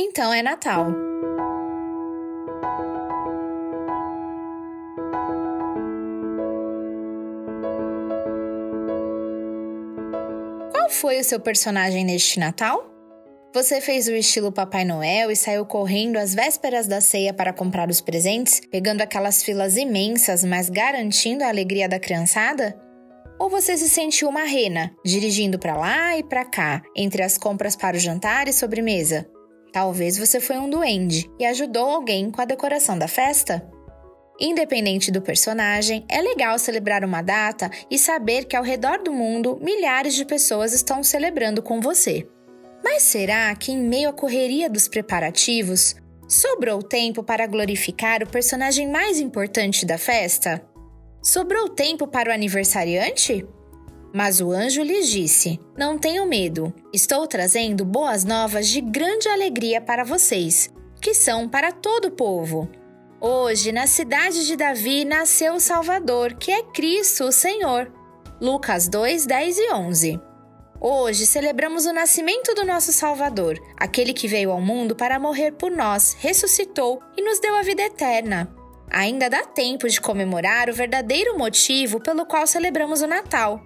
Então é Natal. Qual foi o seu personagem neste Natal? Você fez o estilo Papai Noel e saiu correndo às vésperas da ceia para comprar os presentes, pegando aquelas filas imensas, mas garantindo a alegria da criançada? Ou você se sentiu uma rena, dirigindo para lá e para cá, entre as compras para o jantar e sobremesa? Talvez você foi um duende e ajudou alguém com a decoração da festa? Independente do personagem, é legal celebrar uma data e saber que ao redor do mundo milhares de pessoas estão celebrando com você. Mas será que, em meio à correria dos preparativos, sobrou tempo para glorificar o personagem mais importante da festa? Sobrou tempo para o aniversariante? Mas o anjo lhes disse: Não tenham medo, estou trazendo boas novas de grande alegria para vocês, que são para todo o povo. Hoje, na cidade de Davi, nasceu o Salvador, que é Cristo, o Senhor. Lucas 2, 10 e 11. Hoje celebramos o nascimento do nosso Salvador, aquele que veio ao mundo para morrer por nós, ressuscitou e nos deu a vida eterna. Ainda dá tempo de comemorar o verdadeiro motivo pelo qual celebramos o Natal.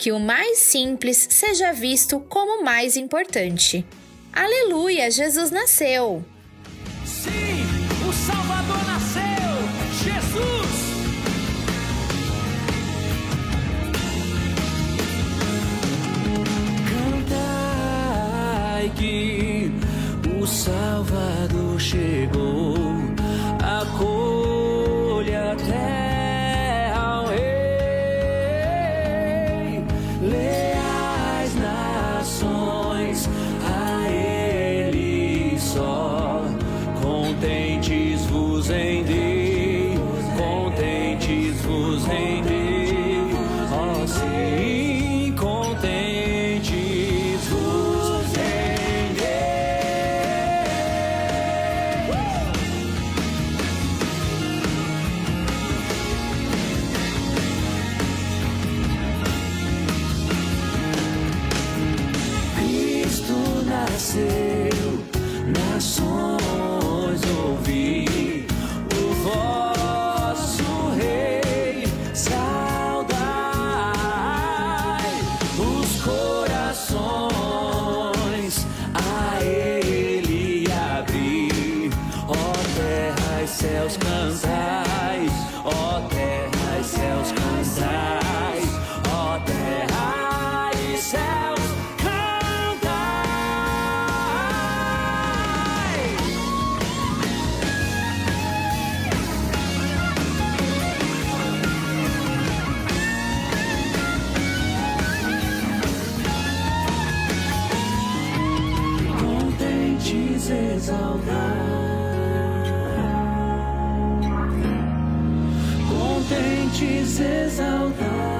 Que o mais simples seja visto como o mais importante. Aleluia, Jesus nasceu! Sim, o Salvador nasceu! Jesus! Cantai que o Salvador chegou, nasceu, nações ouvi nos exaltar, contentes exaltar.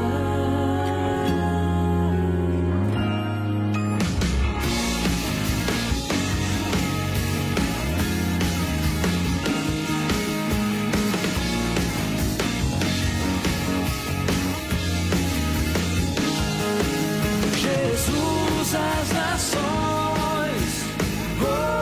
Jesus, as nações. Oh.